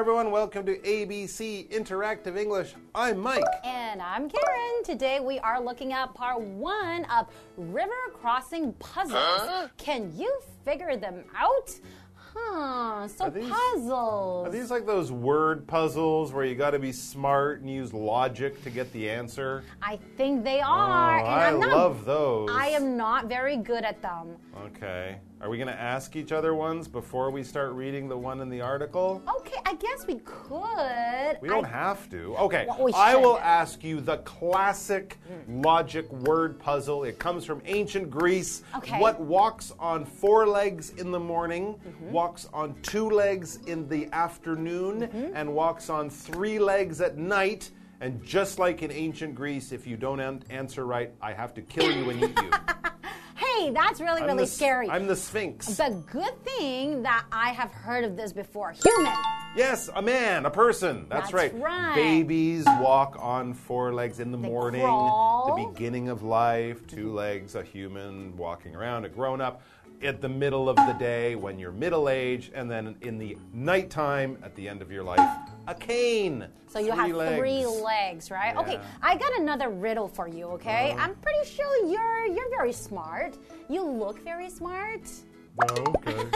everyone. Welcome to ABC Interactive English. I'm Mike. And I'm Karen. Today we are looking at part one of river crossing puzzles. Can you figure them out? Huh, so Are these- puzzles. Are these like those word puzzles where you got to be smart and use logic to get the answer? I think they oh, are. Oh, and I I'm not, love those. I am not very good at them. Okay. Are we going to ask each other ones before we start reading the one in the article? Okay, I guess we could. We don't I- have to. Okay. Well, we I will ask you the classic logic word puzzle. It comes from ancient Greece. Okay. What walks on four legs in the morning, walks on two legs in the afternoon, Mm-hmm. and walks on three legs at night. And just like in ancient Greece, if you don't an- answer right, I have to kill you and eat you. That's really, I'm really the scary. I'm the Sphinx. the good thing that I have heard of this before human. Yes, a man, a person. That's, That's right. right. Babies walk on four legs in the morning, crawl. the beginning of life, 2 legs, a human walking around, a grown up. At the middle of the day, when you're middle aged, and then in the nighttime, at the end of your life, a cane. So you have three legs. legs, right? Okay, Yeah. Uh-huh. I got another riddle for you, okay? I'm pretty sure you're you're very smart. You look very smart. Okay.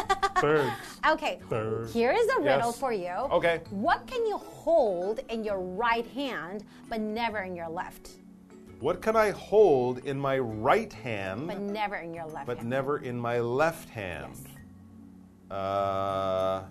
Okay, Third. here is a riddle Yes. for you. Okay. What can you hold in your right hand but never in your left? What can I hold in my right hand? But never in your left hand. but hand. never in my left hand. Uh,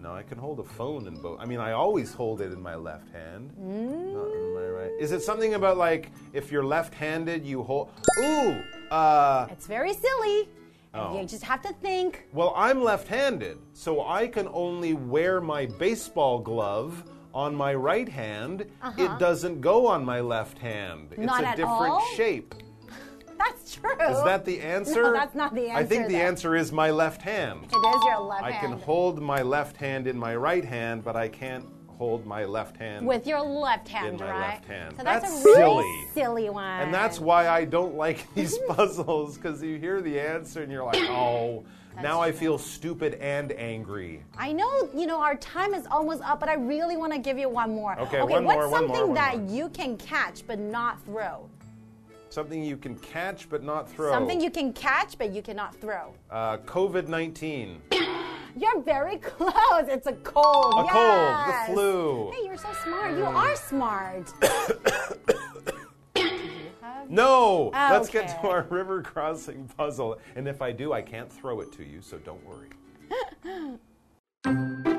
no, I can hold a phone in both. I mean, I always hold it in my left hand, not in my right. Is it something about like if you're left-handed, you hold? Ooh, uh, It's very silly. Oh. You just have to think. well, I'm left-handed, so I can only wear my baseball glove on my right hand. It doesn't go on my left hand. It's Uh-huh. Not a different all? shape. That's true. Is that the answer? No, that's not the answer. I think the though. answer is my left hand. It is your left I hand. can hold my left hand in my right hand, but I can't hold my left hand. with your left hand, in my right? left hand. So that's, That's a really silly. silly one. and that's why I don't like these puzzles because you hear the answer and you're like, oh, now I feel stupid and angry. I know, you know, our time is almost up, but I really want to give you one more. Okay, okay one what's more, one something more, one that more. you can catch but not throw? Something you can catch but not throw. Something you can catch but you cannot throw. Uh, COVID 19. You're very close. It's a cold. A yes. cold, the flu. Hey, you're so smart. You mm. are smart. No! Let's get to our river crossing puzzle. And if I do, I can't throw it to you, so don't worry.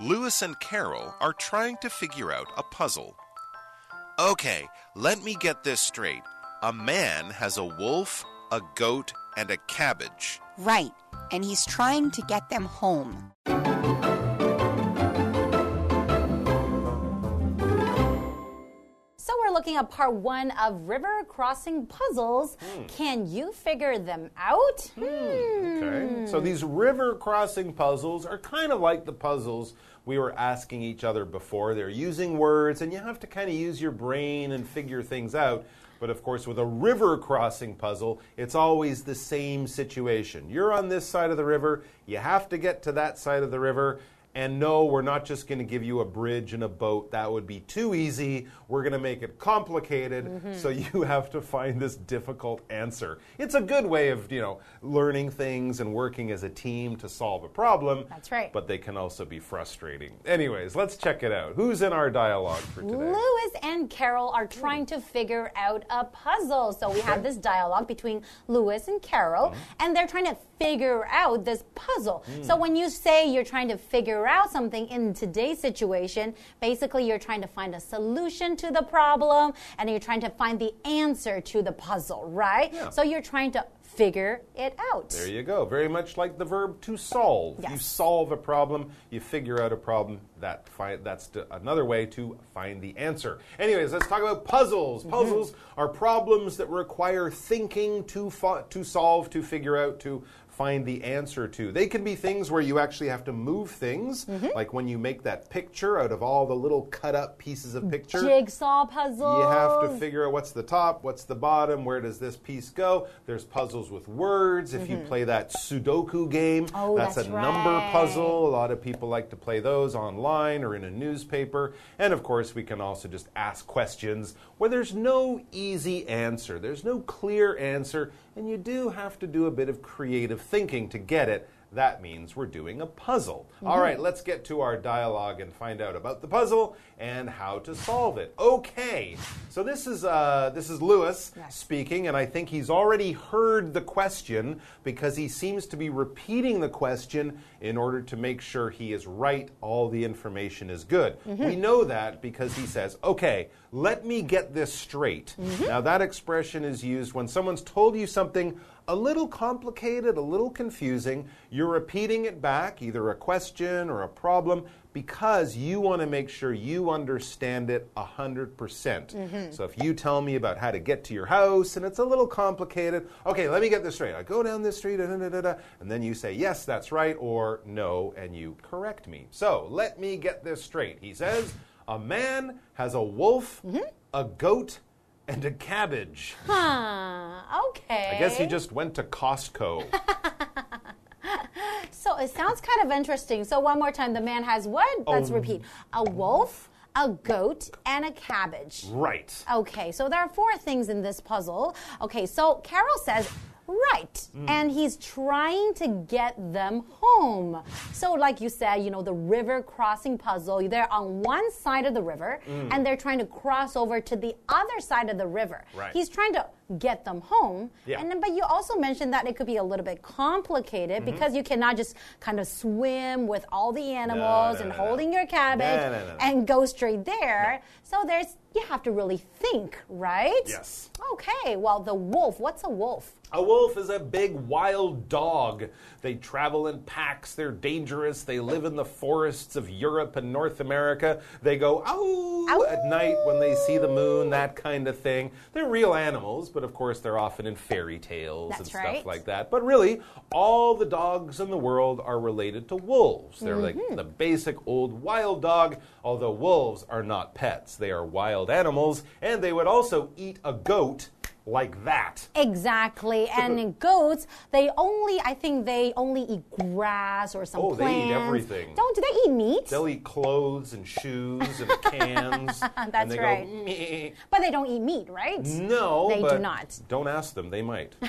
Lewis and Carol are trying to figure out a puzzle. Okay, let me get this straight. A man has a wolf, a goat, and a cabbage. Right, and he's trying to get them home. So we're looking at part one of river crossing puzzles. Hmm. Can you figure them out? Hmm. Okay. So these river crossing puzzles are kind of like the puzzles we were asking each other before. They're using words, and you have to kind of use your brain and figure things out. But of course, with a river crossing puzzle, it's always the same situation. You're on this side of the river, you have to get to that side of the river. And no, we're not just going to give you a bridge and a boat. That would be too easy. We're going to make it complicated, so you have to find this difficult answer. It's a good way of, you know, learning things and working as a team to solve a problem. That's right. But they can also be frustrating. Anyways, let's check it out. Who's in our dialogue for today? Lewis and Carol are trying to figure out a puzzle. So we have this dialogue between Lewis and Carol, Mm-hmm. and they're trying to figure out this puzzle. Mm. So when you say you're trying to figure out something in today's situation, basically you're trying to find a solution to the problem and you're trying to find the answer to the puzzle, right? Yeah. So you're trying to figure it out. There you go. Very much like the verb to solve. You solve a problem, you figure out a problem. That that's another way to find the answer. Anyways, let's talk about puzzles. Mm-hmm. Puzzles are problems that require thinking to to solve, to figure out, to find the answer to. They can be things where you actually have to move things, Mm-hmm. like when you make that picture out of all the little cut up pieces of picture. Jigsaw puzzles. You have to figure out what's the top, what's the bottom, where does this piece go. There's puzzles with words. If you play that Sudoku game, Mm-hmm. Oh, that's, that's a number puzzle. A lot of people like to play those online or in a newspaper. And of course, we can also just ask questions where there's no easy answer, there's no clear answer, and you do have to do a bit of creative thinking to get it. That means we're doing a puzzle. Mm-hmm. All right, let's get to our dialogue and find out about the puzzle and how to solve it. Okay, so this is uh, this is Lewis Yes. speaking, and I think he's already heard the question because he seems to be repeating the question in order to make sure he is right. All the information is good. We know that because he says, "Okay, let me get this straight." Now that expression is used when someone's told you something a little complicated, a little confusing. You're repeating it back, either a question or a problem, because you want to make sure you understand it 100%. percent mm-hmm. So if you tell me about how to get to your house and it's a little complicated, okay, let me get this straight. I go down this street, da, da, da, and then you say, yes, that's right, or no, and you correct me. So let me get this straight. He says, a man has a wolf, mm-hmm. a goat, and a cabbage. Huh. Okay. I guess he just went to Costco. So it sounds kind of interesting. So one more time, the man has what? Oh. Let's Oh. repeat: a wolf, a goat, and a cabbage. right. Okay, so there are four things in this puzzle. Okay, so Carol says, right, mm. and he's trying to get them home. So, like you said, you know, the river crossing puzzle, they're on one side of the river mm. and they're trying to cross over to the other side of the river. Right. He's trying to get them home. Yeah. And then, but you also mentioned that it could be a little bit complicated mm-hmm. because you cannot just kind of swim with all the animals no, and no, no. holding your cabbage No, no, no, no. and go straight there. So there's you have to really think, right? Yes. Okay. Well, the wolf. What's a wolf? A wolf is a big wild dog. They travel in packs. They're dangerous. They live in the forests of Europe and North America. They go ow, Ow. at night when they see the moon, that kind of thing. They're real animals, but of course they're often in fairy tales and That's stuff right. like that. But really, all the dogs in the world are related to wolves. They're like Mm-hmm. the basic old wild dog, although wolves are not pets. They are wild animals, and they would also eat a goat like that. Exactly. And goats, they only, I think they only eat grass or some Oh, they eat everything. Don't do they eat meat? They'll eat clothes and shoes and cans. and That's they right. Go, But they don't eat meat, right? no, They do not. Don't ask them. They might.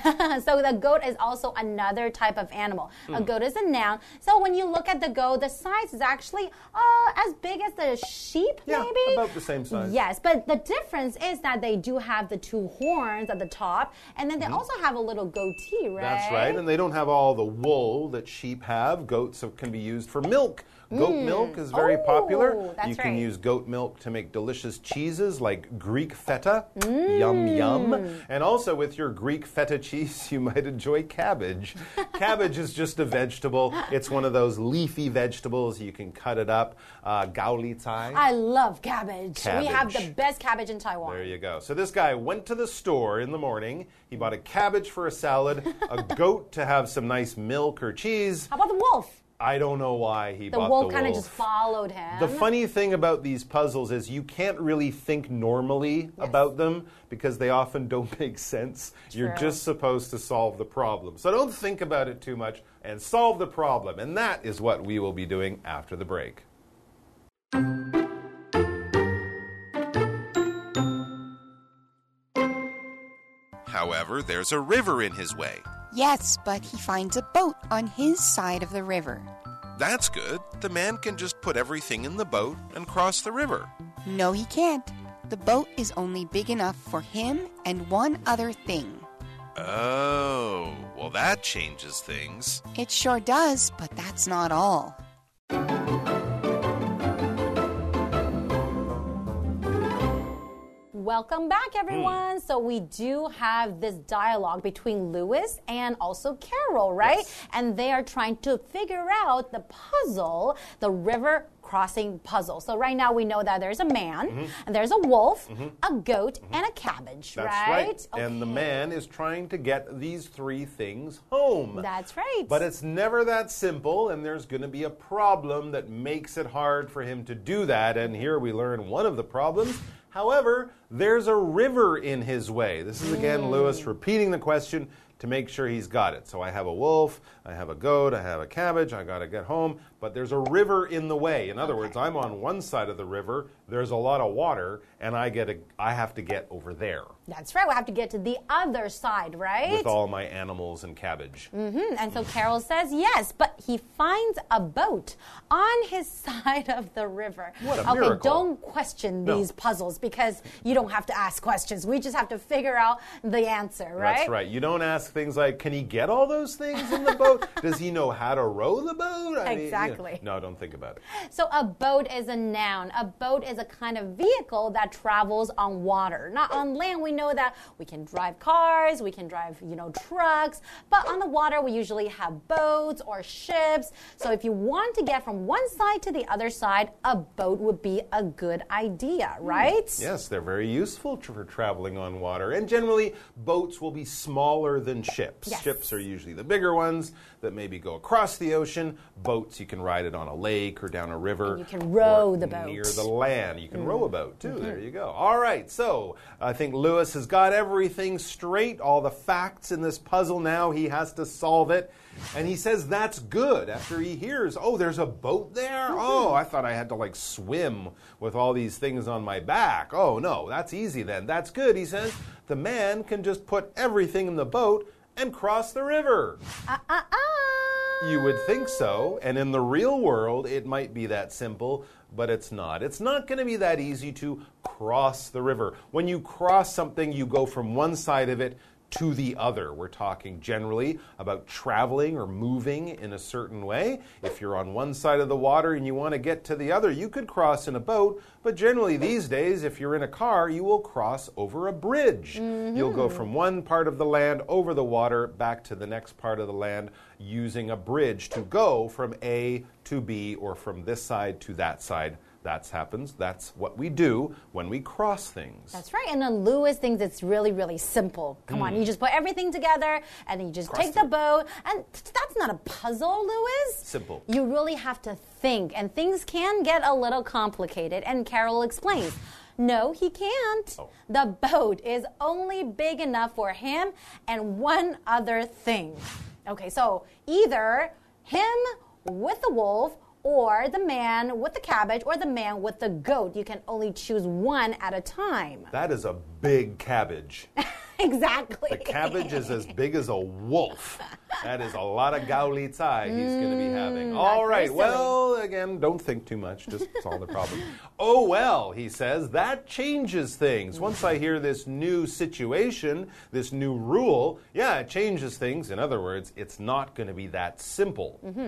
so the goat is also another type of animal. Hmm. A goat is a noun. So when you look at the goat, the size is actually uh, as big as the sheep, Yeah, maybe. about the same size. Yes, but the difference is that they do have the two horns at the top, and then they also have a little goatee, right? Mm-hmm. That's right. And they don't have all the wool that sheep have. Goats can be used for milk. Goat milk is very Oh, popular. you can right. use goat milk to make delicious cheeses like Greek feta. Yum, yum. Mm. And also with your Greek feta cheese, you might enjoy cabbage. cabbage is just a vegetable, it's one of those leafy vegetables. You can cut it up. Uh. I love cabbage. We have the best cabbage in Taiwan. There you go. So this guy went to the store in the morning. He bought a cabbage for a salad, a goat to have some nice milk or cheese. How about the wolf? I don't know why he bought The bought wolf the wolf. kind of just followed him. The funny thing about these puzzles is you can't really think normally about them because they often don't make sense. You're just supposed to solve the problem. So don't think about it too much and solve the problem. And that is what we will be doing after the break. However, there's a river in his way. Yes, but he finds a boat on his side of the river. That's good. The man can just put everything in the boat and cross the river. No, he can't. The boat is only big enough for him and one other thing. Oh, well, that changes things. It sure does, but that's not all. Welcome back, everyone. Mm. So we do have this dialogue between Lewis and also Carol, right? Yes. And they are trying to figure out the puzzle, the river crossing puzzle. So right now we know that there's a man, Mm-hmm. and there's a wolf, mm-hmm. a goat, mm-hmm. and a cabbage, That's right? right. And the man is trying to get these three things home. That's right. But it's never that simple, and there's going to be a problem that makes it hard for him to do that. And here we learn one of the problems. However, there's a river in his way. This is again mm. Lewis repeating the question to make sure he's got it. So I have a wolf, I have a goat, I have a cabbage, I got to get home, but there's a river in the way. In other words, I'm on one side of the river, there's a lot of water, and I get a I have to get over there That's right. We have to get to the other side, right? with all my animals and cabbage. Hmm, And so Carol says yes, but he finds a boat on his side of the river. What a okay, miracle. don't question No. these puzzles because you don't have to ask questions. We just have to figure out the answer, right? That's right. You don't ask things like, "Can he get all those things in the boat? Does he know how to row the boat?" I mean, you know, Exactly. no, don't think about it. So a boat is a noun. A boat is a kind of vehicle that travels on water. Not on land. We know that we can drive cars, we can drive, you know, trucks, but on the water we usually have boats or ships. So if you want to get from one side to the other side, a boat would be a good idea, hmm. right? Yes, they're very useful for traveling on water, and generally boats will be smaller than ships. Yes. Ships are usually the bigger ones that maybe go across the ocean. Boats, you can ride it on a lake or down a river. And you can row the boat. Mm-hmm. near the land. You can row a boat too. There you go. All right, so I think Lewis has got everything straight, all the facts in this puzzle. Now he has to solve it. And he says that's good after he hears, oh, there's a boat there? Mm-hmm. Oh, I thought I had to like swim with all these things on my back. Oh, no, that's easy then. That's good, he says. The man can just put everything in the boat and cross the river. Uh, uh, uh. You would think so, and in the real world, it might be that simple, but it's not. It's not going to be that easy to cross the river. When you cross something, you go from one side of it to the other. We're talking generally about traveling or moving in a certain way. If you're on one side of the water and you want to get to the other, you could cross in a boat, but generally these days, if you're in a car, you will cross over a bridge. You'll go mm-hmm. from one part of the land over the water back to the next part of the land using a bridge to go from A to B or from this side to that side. That happens. That's what we do when we cross things. That's right. And then Lewis thinks it's really, really simple. Come on, you mm. just put everything together and you just. Cross take the boat. And that's not a puzzle, Lewis. Simple. You really have to think, and things can get a little complicated. And Carol explains. No, he can't. Oh. The boat is only big enough for him and one other thing. Okay, so either him with the wolf or the man with the cabbage or the man with the goat. You can only choose one at a time. That is a big cabbage. exactly. The cabbage is as big as a wolf. That is a lot of gaoli tsai he's going to be having. Mm, All very right. Well, again, don't think too much. Just solve the problem. oh, well, he says, that changes things. Once I hear this new situation, this new rule, yeah, it changes things. In other words, it's not going to be that simple. Mm-hmm.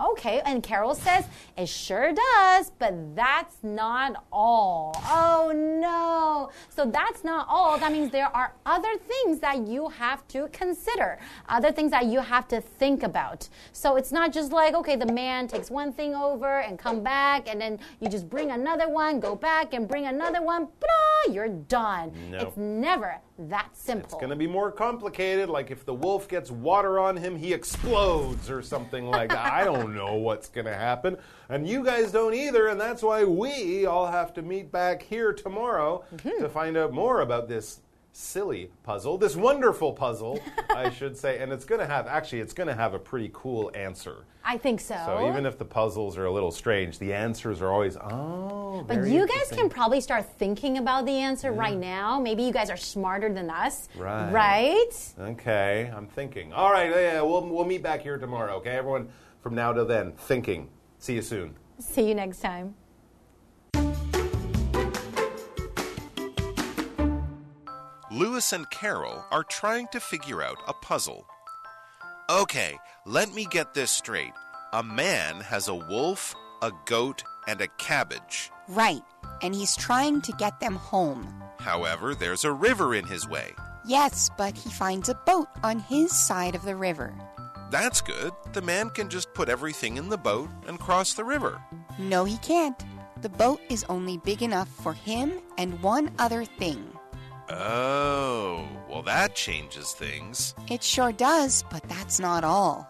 Okay, and Carol says it sure does, but that's not all. Oh no. So that's not all. That means there are other things that you have to consider, other things that you have to think about. So it's not just like, okay, the man takes one thing over and come back, and then you just bring another one, go back and bring another one, blah, you're done. No. It's never that simple. It's going to be more complicated. Like if the wolf gets water on him, he explodes or something like that. I don't know what's going to happen. And you guys don't either. And that's why we all have to meet back here tomorrow mm-hmm. to find out more about this silly puzzle, this wonderful puzzle, I should say. And it's going to have, actually, it's going to have a pretty cool answer. I think so. So even if the puzzles are a little strange, the answers are always, oh, But you guys can probably start thinking about the answer right now. Maybe you guys are smarter than us. Right. Right? Okay, I'm thinking. All right, yeah, yeah, we'll, we'll meet back here tomorrow, okay? Everyone from now till then, thinking. See you soon. See you next time. Lewis and Carol are trying to figure out a puzzle. Okay, let me get this straight. A man has a wolf, a goat, and a cabbage. Right, and he's trying to get them home. However, there's a river in his way. Yes, but he finds a boat on his side of the river. That's good. The man can just put everything in the boat and cross the river. No, he can't. The boat is only big enough for him and one other thing. Oh, well, that changes things. It sure does, but that's not all.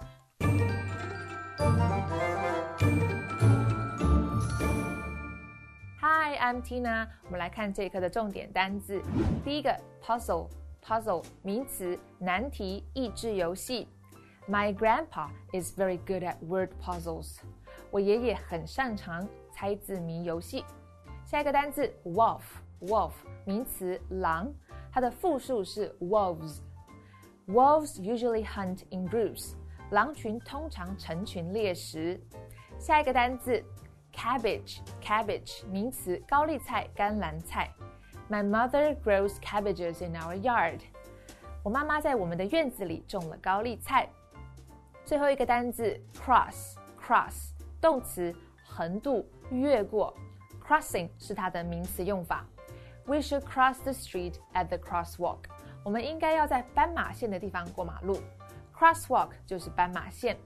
Hi, I'm Tina。我们来看这一课的重点单字。第一个，puzzle，puzzle 名词，难题、益智游戏。My grandpa is very good at word puzzles。我爷爷很擅长猜字谜游戏。下一个单字 ，wolf，wolf 名词，狼，它的复数是 wolves。Wolves usually hunt in groups。狼群通常成群猎食。下一个单字。Cabbage, cabbage 名词，高丽菜、甘蓝菜。My mother grows cabbages in our yard. 我妈妈在我们的院子里种了高丽菜。最后一个单字 cross, cross 动词，横渡、越过。Crossing 是它的名词用法。 We should cross the street at the crosswalk. 我们应该要在斑马线的地方过马路。Crosswalk 就是斑马线。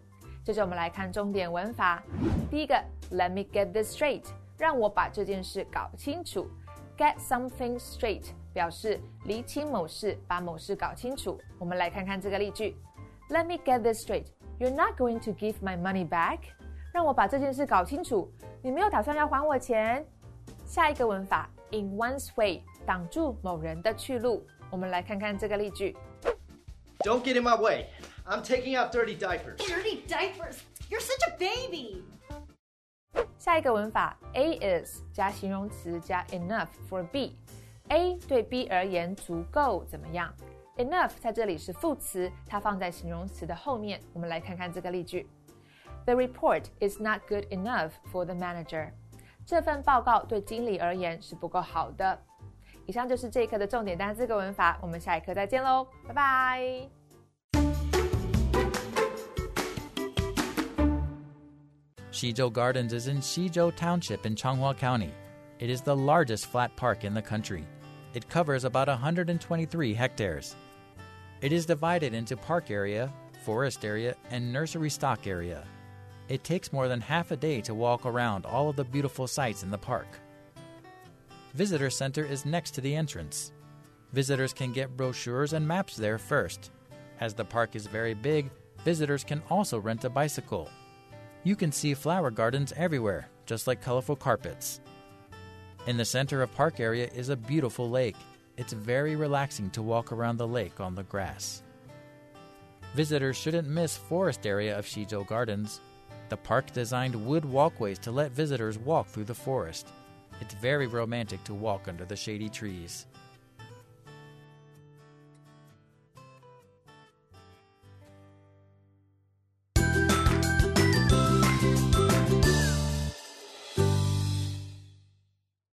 接着我们来看重点文法。第一个，Let me get this straight，让我把这件事搞清楚。Get something straight 表示厘清某事，把某事搞清楚。我们来看看这个例句：Let me get this straight. You're not going to give my money back？让我把这件事搞清楚，你没有打算要还我钱。下一个文法 ，In one's way，挡住某人的去路。我们来看看这个例句：Don't get in my way. I'm taking out dirty diapers. Dirty diapers? You're such a baby. 下一个文法，A is 加形容词加 enough for B。A 对 B 而言足够怎么样？Enough 在这里是副词，它放在形容词的后面。我们来看看这个例句：The report is not good enough for the manager。 这份报告对经理而言是不够好的。以上就是这一课的重点单词跟文法，我们下一课再见喽，拜拜。Xizhou Gardens is in Xizhou Township in Changhua County. It is the largest flat park in the country. It covers about 123 hectares. It is divided into park area, forest area, and nursery stock area. It takes more than half a day to walk around all of the beautiful sights in the park. Visitor Center is next to the entrance. Visitors can get brochures and maps there first. As the park is very big, visitors can also rent a bicycle. You can see flower gardens everywhere, just like colorful carpets. In the center of park area is a beautiful lake. It's very relaxing to walk around the lake on the grass. Visitors shouldn't miss forest area of Xizhou Gardens. The park designed wood walkways to let visitors walk through the forest. It's very romantic to walk under the shady trees.